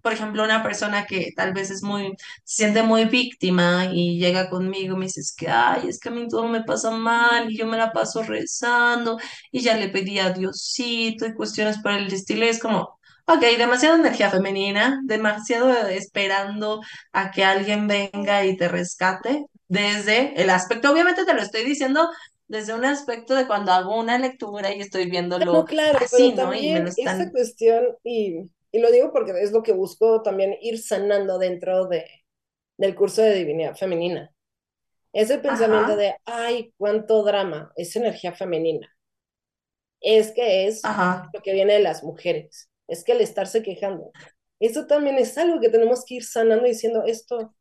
por ejemplo, una persona que tal vez es muy, se siente muy víctima y llega conmigo y me dice, es que, ay, es que a mí todo me pasa mal y yo me la paso rezando y ya le pedí a Diosito y cuestiones por el estilo y es como, ok, demasiada energía femenina, demasiado esperando a que alguien venga y te rescate desde el aspecto, obviamente te lo estoy diciendo desde un aspecto de cuando hago una lectura y estoy viéndolo no, claro, así, ¿no? Y me lo están... esa cuestión y y lo digo porque es lo que busco también ir sanando dentro de, del curso de divinidad femenina. Ese pensamiento de, ay, cuánto drama, es energía femenina. Es que es lo que viene de las mujeres, es que el estarse quejando. Eso también es algo que tenemos que ir sanando diciendo, esto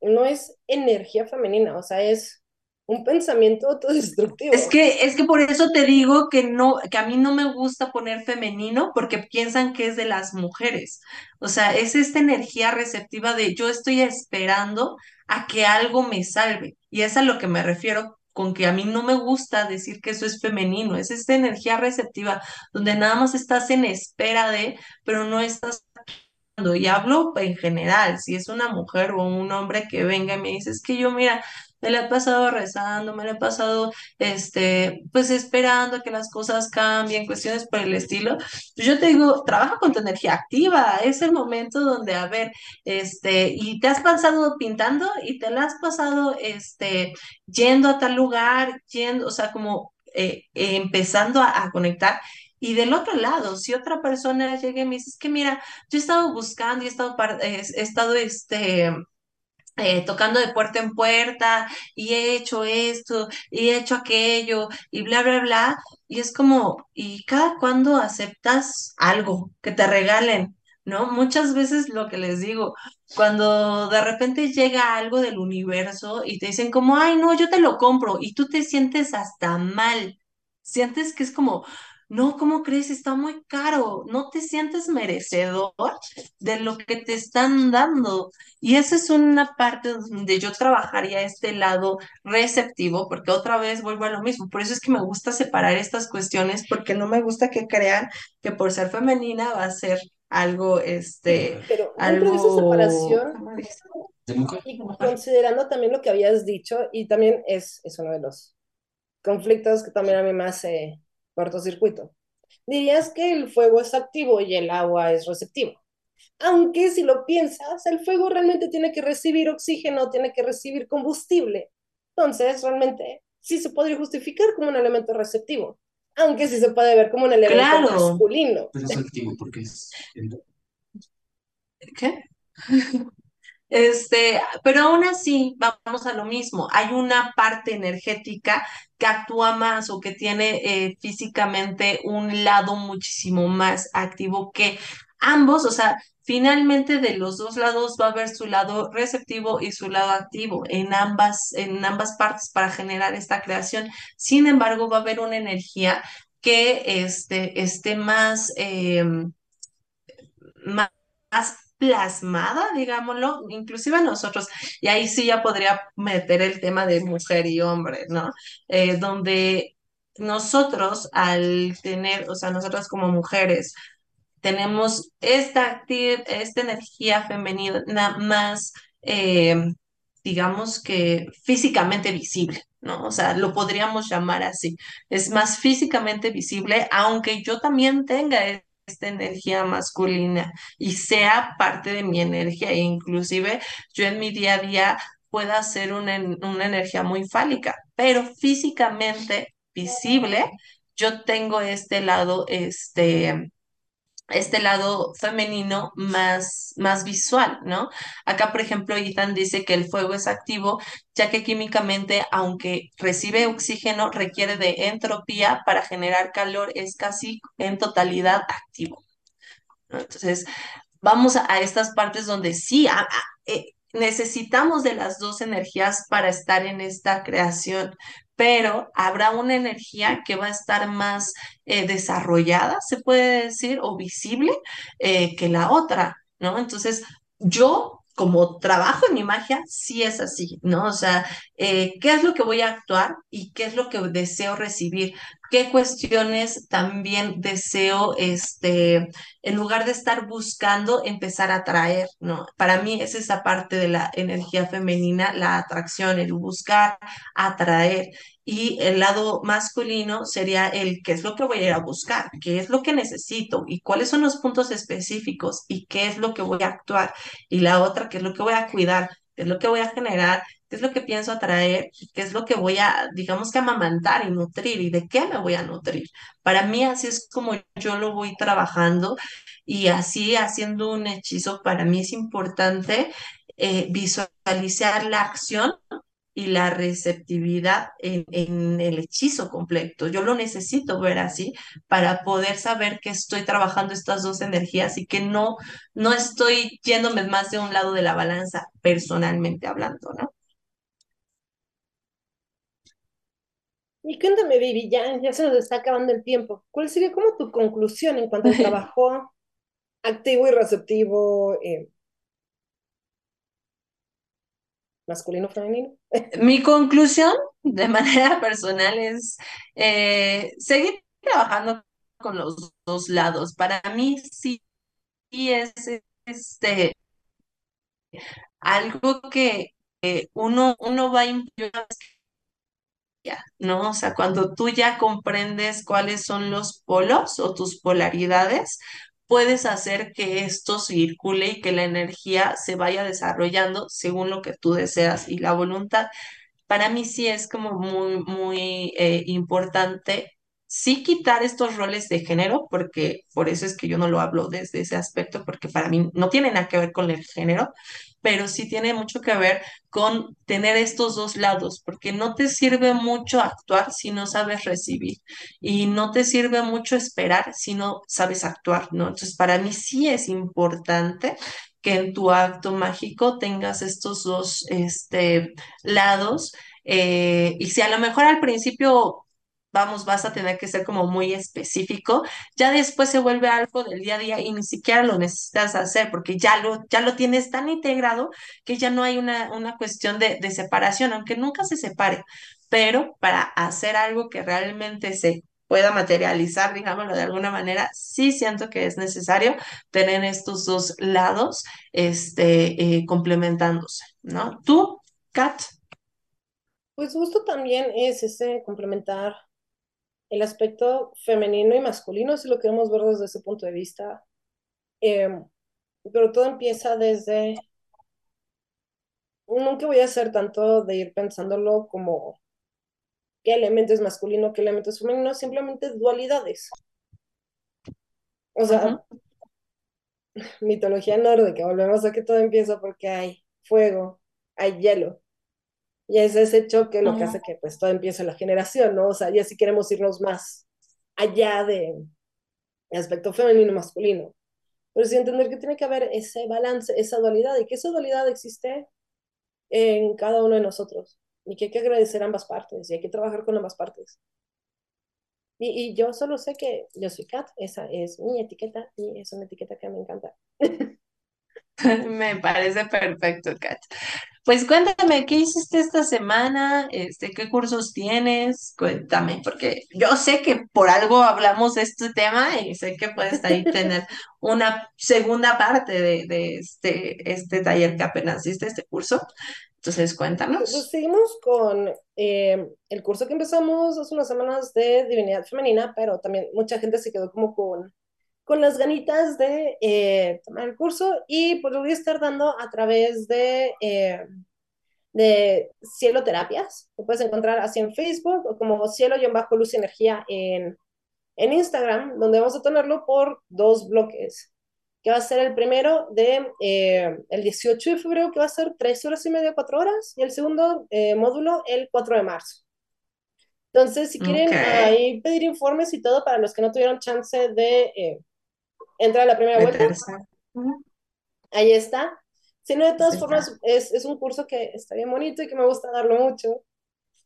no es energía femenina, o sea, es un pensamiento autodestructivo. Es que, es que por eso te digo que no, que a mí no me gusta poner femenino porque piensan que es de las mujeres. O sea, es esta energía receptiva de yo estoy esperando a que algo me salve. Y es a lo que me refiero con que a mí no me gusta decir que eso es femenino, es esta energía receptiva donde nada más estás en espera de, pero no estás y hablo en general, si es una mujer o un hombre que venga y me dice, es que yo, mira, me la he pasado rezando, me la he pasado, este, pues esperando que las cosas cambien, cuestiones por el estilo. Pues yo te digo, trabaja con tu energía activa, es el momento donde, a ver, este, y te has pasado pintando y te la has pasado, este, yendo a tal lugar, yendo, o sea, como eh, empezando a, conectar. Y del otro lado, si otra persona llega y me dice, es que mira, yo he estado buscando y he estado, he estado este, eh, tocando de puerta en puerta y he hecho esto y he hecho aquello y bla, bla, bla. Y es como, ¿y cada cuando aceptas algo que te regalen? ¿No? Muchas veces lo que les digo, cuando de repente llega algo del universo y te dicen como, ay, no, yo te lo compro y tú te sientes hasta mal, sientes que es como, no, ¿cómo crees? Está muy caro, no te sientes merecedor de lo que te están dando. Y esa es una parte donde yo trabajaría este lado receptivo, porque otra vez vuelvo a lo mismo. Por eso es que me gusta separar estas cuestiones, porque no me gusta que crean que por ser femenina va a ser algo, este, Pero algo... esa separación, y considerando también lo que habías dicho, y también es, es uno de los conflictos que también a mí me hace cortocircuito. Dirías que el fuego es activo y el agua es receptivo. Aunque si lo piensas, el fuego realmente tiene que recibir oxígeno, tiene que recibir combustible. Entonces, realmente sí se podría justificar como un elemento receptivo, aunque sí se puede ver como un elemento masculino. Pero es activo porque es... ¿Qué? [laughs] Este, pero aún así, vamos a lo mismo. Hay una parte energética que actúa más o que tiene eh, físicamente un lado muchísimo más activo que ambos, o sea, finalmente de los dos lados va a haber su lado receptivo y su lado activo en ambas, en ambas partes para generar esta creación. Sin embargo, va a haber una energía que este, esté más, em, más plasmada, digámoslo, inclusive nosotros, y ahí sí ya podría meter el tema de mujer y hombre, ¿no? Eh, donde nosotros al tener, o sea, nosotras como mujeres, tenemos esta, esta energía femenina más, eh, digamos que físicamente visible, ¿no? O sea, lo podríamos llamar así. Es más físicamente visible, aunque yo también tenga esta energía masculina y sea parte de mi energía, e inclusive yo en mi día a día pueda ser una, una energía muy fálica, pero físicamente visible, yo tengo este lado, este este lado femenino más, más visual, ¿no? Acá, por ejemplo, Ethan dice que el fuego es activo, ya que químicamente, aunque recibe oxígeno, requiere de entropía para generar calor, es casi en totalidad activo. Entonces, vamos a, estas partes donde sí, eh, necesitamos de las dos energías para estar en esta creación, pero habrá una energía que va a estar más eh, desarrollada, se puede decir, o visible eh, que la otra, ¿no? Entonces, yo como trabajo en mi magia, sí es así, ¿no? O sea, eh, ¿qué es lo que voy a actuar y qué es lo que deseo recibir? ¿Qué cuestiones también deseo, este, en lugar de estar buscando, empezar a atraer, ¿no? Para mí es esa parte de la energía femenina, la atracción, el buscar, atraer. Y el lado masculino sería el qué es lo que voy a ir a buscar, qué es lo que necesito y cuáles son los puntos específicos y qué es lo que voy a actuar. Y la otra, qué es lo que voy a cuidar, qué es lo que voy a generar, qué es lo que pienso atraer, qué es lo que voy a, digamos que amamantar y nutrir y de qué me voy a nutrir. Para mí así es como yo lo voy trabajando y así haciendo un hechizo, para mí es importante eh, visualizar la acción y la receptividad en, el hechizo completo. Yo lo necesito ver así para poder saber que estoy trabajando estas dos energías y que no, no estoy yéndome más de un lado de la balanza, personalmente hablando, ¿no? Y cuéntame, Vivi, ya, ya se nos está acabando el tiempo. ¿Cuál sería como tu conclusión en cuanto al [laughs] trabajo activo y receptivo, eh, masculino, femenino? [laughs] Mi conclusión de manera [laughs] personal es eh, seguir trabajando con los dos lados. Para mí sí, es este algo que uno, uno va a ¿no? O sea, cuando tú ya comprendes cuáles son los polos o tus polaridades, puedes hacer que esto circule y que la energía se vaya desarrollando según lo que tú deseas y la voluntad. Para mí sí es como muy, muy eh, importante sí quitar estos roles de género, porque por eso es que yo no lo hablo desde ese aspecto, porque para mí no tiene nada que ver con el género, pero sí tiene mucho que ver con tener estos dos lados, porque no te sirve mucho actuar si no sabes recibir y no te sirve mucho esperar si no sabes actuar, ¿no? Entonces, para mí sí es importante que en tu acto mágico tengas estos dos este, lados. Eh, y si a lo mejor al principio vamos, vas a tener que ser como muy específico, ya después se vuelve algo del día a día y ni siquiera lo necesitas hacer porque ya lo, ya lo tienes tan integrado que ya no hay una, una cuestión de, de separación, aunque nunca se separe, pero para hacer algo que realmente se pueda materializar, digámoslo de alguna manera, sí siento que es necesario tener estos dos lados este, eh, complementándose, ¿no? ¿Tú, Kat? Pues justo también es ese complementar el aspecto femenino y masculino, si lo queremos ver desde ese punto de vista. Em, pero todo empieza desde... Nunca voy a hacer tanto de ir pensándolo como qué elemento es masculino, qué elemento es femenino, simplemente dualidades. O sea, [laughs] mitología nórdica, volvemos a que todo empieza porque hay fuego, hay hielo. Y es ese choque lo que hace que pues todo empiece la generación, ¿no? O sea, ya si queremos irnos más allá de aspecto femenino masculino. Pero sí entender que tiene que haber ese balance, esa dualidad, y que esa dualidad existe en cada uno de nosotros. Y que hay que agradecer ambas partes, y hay que trabajar con ambas partes. Y, y yo solo sé que yo soy Kat, esa es mi etiqueta, y es una etiqueta que me encanta. [laughs] [laughs] Me parece perfecto, Kat. Pues cuéntame, ¿qué hiciste esta semana? Este, ¿qué cursos tienes? Cuéntame, porque yo sé que por algo hablamos de este tema y sé que puedes ahí tener una segunda parte de, de este, este taller que apenas hiciste, este curso. Entonces, Pues cuéntanos. seguimos con eh, el curso que empezamos hace unas semanas de divinidad femenina, pero también mucha gente se quedó como con, con las ganitas de eh, tomar el curso y pues lo voy a estar dando a través de, eh, de Cielo Terapias. Lo puedes encontrar así en Facebook o como Cielo-Luz y Energía en, en Instagram, donde vamos a tenerlo por dos bloques que va a ser el primero de eh, el 18 de febrero, que va a ser tres horas y media, cuatro horas, y el segundo eh, módulo el 4 de marzo. Entonces, si quieren ahí pedir informes y todo para los que no tuvieron chance de entrar a la primera vuelta, ahí está. Si no, de todas formas, es, es un curso que está bien bonito y que me gusta darlo mucho,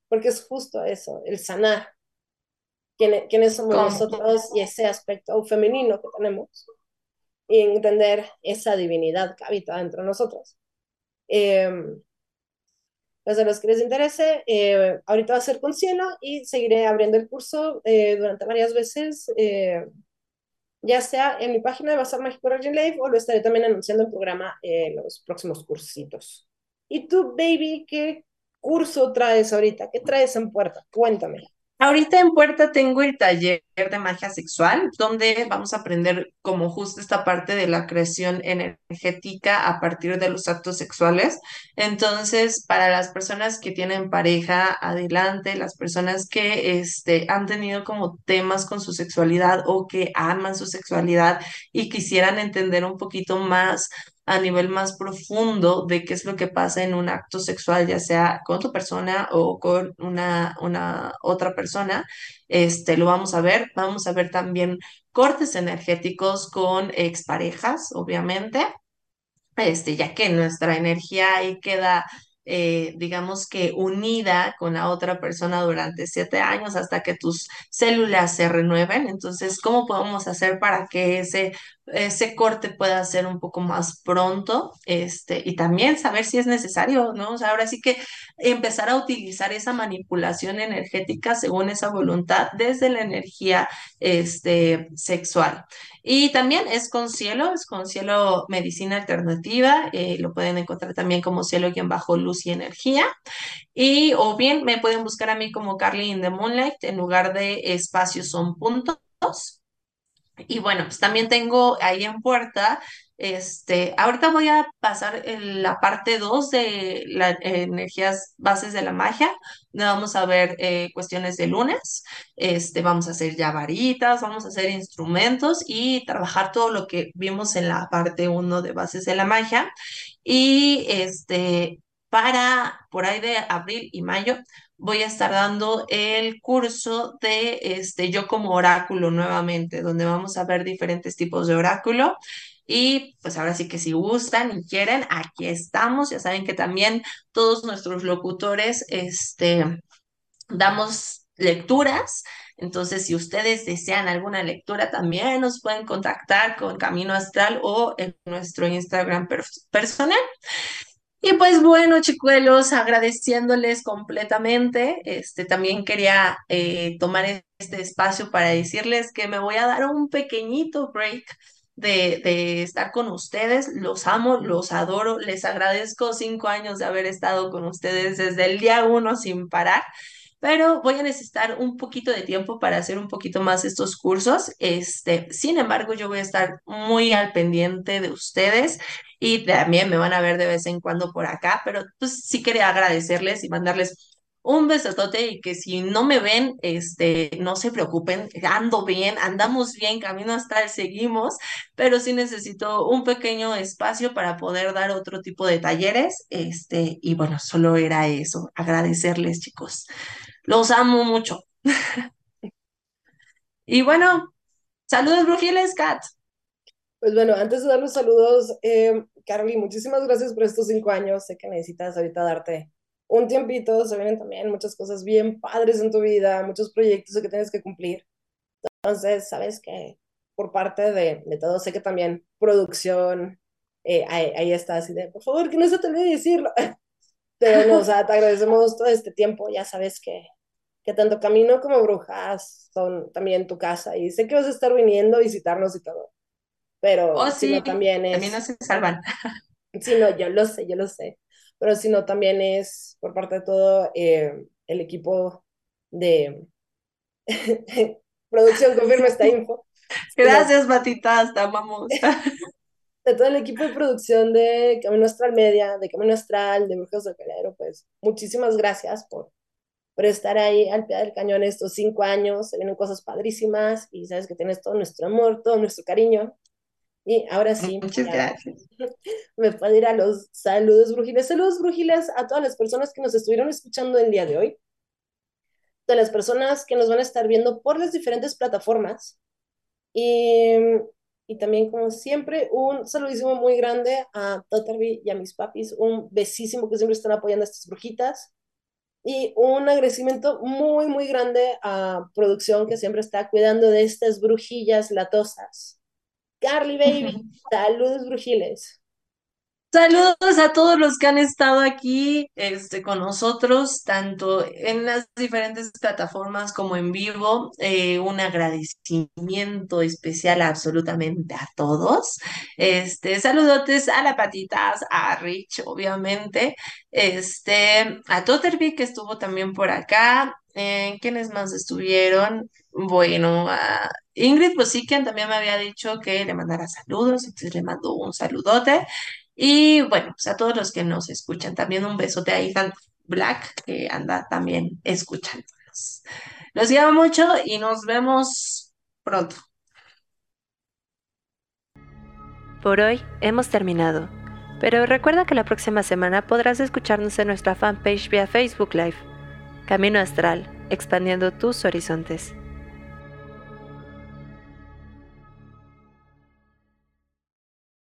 porque es justo eso, el sanar, quién, quiénes somos ¿Cómo? nosotros y ese aspecto femenino que tenemos, y entender esa divinidad que habita dentro de nosotros. Eh, pues a los que les interese, eh, ahorita va a ser con cielo y seguiré abriendo el curso eh, durante varias veces, eh, ya sea en mi página de Bazar Mágico Virgin Life o lo estaré también anunciando en programa en los próximos cursitos. ¿Y tú, baby, qué curso traes ahorita? ¿Qué traes en puerta? Cuéntame. Ahorita en Puerta tengo el taller de magia sexual, donde vamos a aprender como justo esta parte de la creación energética a partir de los actos sexuales. Entonces, para las personas que tienen pareja, adelante, las personas que este, han tenido como temas con su sexualidad o que aman su sexualidad y quisieran entender un poquito más a nivel más profundo de qué es lo que pasa en un acto sexual, ya sea con tu persona o con una, una otra persona, este, lo vamos a ver. Vamos a ver también cortes energéticos con exparejas, obviamente este, ya que nuestra energía ahí queda, eh, digamos que unida con la otra persona durante siete años hasta que tus células se renueven. Entonces, ¿cómo podemos hacer para que ese, ese corte pueda ser un poco más pronto? Este, y también saber si es necesario, ¿no? O sea, ahora sí que empezar a utilizar esa manipulación energética según esa voluntad desde la energía, este, sexual. Y también es con Cielo, es con Cielo Medicina Alternativa, eh, lo pueden encontrar también como Cielo-Luz y Energía. Y o bien me pueden buscar a mí como Carly in the Moonlight en lugar de espacios son puntos. Y bueno, pues también tengo ahí en puerta, este, ahorita voy a pasar en la parte 2 de las energías bases de la magia, vamos a ver eh, cuestiones de lunes, este, vamos a hacer ya varitas, vamos a hacer instrumentos y trabajar todo lo que vimos en la parte uno de bases de la magia. Y este, para por ahí de abril y mayo voy a estar dando el curso de este, yo como oráculo nuevamente, donde vamos a ver diferentes tipos de oráculo. Y pues ahora sí que si gustan y quieren, aquí estamos. Ya saben que también todos nuestros locutores, este, damos lecturas. Entonces, si ustedes desean alguna lectura, también nos pueden contactar con Camino Astral o en nuestro Instagram per- personal. Y pues bueno, chicuelos, agradeciéndoles completamente, este también quería eh, tomar este espacio para decirles que me voy a dar un pequeñito break de, de estar con ustedes. Los amo, los adoro, les agradezco cinco años de haber estado con ustedes desde el día uno sin parar. Pero voy a necesitar un poquito de tiempo para hacer un poquito más estos cursos. Este, sin embargo, yo voy a estar muy al pendiente de ustedes y también me van a ver de vez en cuando por acá, pero pues sí quería agradecerles y mandarles un besotote y que si no me ven, este, no se preocupen, ando bien, andamos bien, camino hasta el seguimos, pero sí necesito un pequeño espacio para poder dar otro tipo de talleres, este, y bueno, solo era eso, agradecerles chicos. Los amo mucho. [laughs] y bueno, saludos brujiles, Kat. Pues bueno, antes de dar los saludos, eh, Carly, muchísimas gracias por estos cinco años. Sé que necesitas ahorita darte un tiempito, se vienen también muchas cosas bien padres en tu vida, muchos proyectos que tienes que cumplir. Entonces, sabes que por parte de, de todo, sé que también producción, eh, ahí, está, así de, por favor, que no se te olvide decirlo. [laughs] Pero no, o sea, te agradecemos todo este tiempo, ya sabes que, que tanto Camino como Brujas son también tu casa y sé que vas a estar viniendo a visitarnos y todo. Pero oh, sí, también es... También no se salvan. Sí, no, yo lo sé, yo lo sé pero sino también es por parte de todo eh, el equipo de [laughs] producción, confirma esta info. [laughs] Gracias, Batitas, te amamos. [laughs] De todo el equipo de producción de Camino Astral Media, de Camino Astral, de Brujos del Calero, pues muchísimas gracias por, por estar ahí al pie del cañón estos cinco años. Se vienen cosas padrísimas y sabes que tienes todo nuestro amor, todo nuestro cariño. Y ahora sí. Muchas gracias. [laughs] Me puedo ir a los saludos brujiles. Saludos brujiles a todas las personas que nos estuvieron escuchando el día de hoy. De las personas que nos van a estar viendo por las diferentes plataformas. Y, y también, como siempre, un saludísimo muy grande a Totterby y a mis papis. Un besísimo que siempre están apoyando a estas brujitas. Y un agradecimiento muy, muy grande a producción que siempre está cuidando de estas brujillas latosas. Carly Baby, [laughs] saludos brujiles. Saludos a todos los que han estado aquí este, con nosotros, tanto en las diferentes plataformas como en vivo. Eh, un agradecimiento especial absolutamente a todos. Este, saludotes a la patitas, a Rich, obviamente, este, a Totterby, que estuvo también por acá. Eh, ¿Quiénes más estuvieron? Bueno, a Ingrid quien también me había dicho que le mandara saludos, entonces le mando un saludote. Y bueno, pues a todos los que nos escuchan, también un besote a Ethan Black, que anda también escuchándonos. Los llamo mucho y nos vemos pronto. Por hoy hemos terminado, pero recuerda que la próxima semana podrás escucharnos en nuestra fanpage vía Facebook Live, Camino Astral, expandiendo tus horizontes.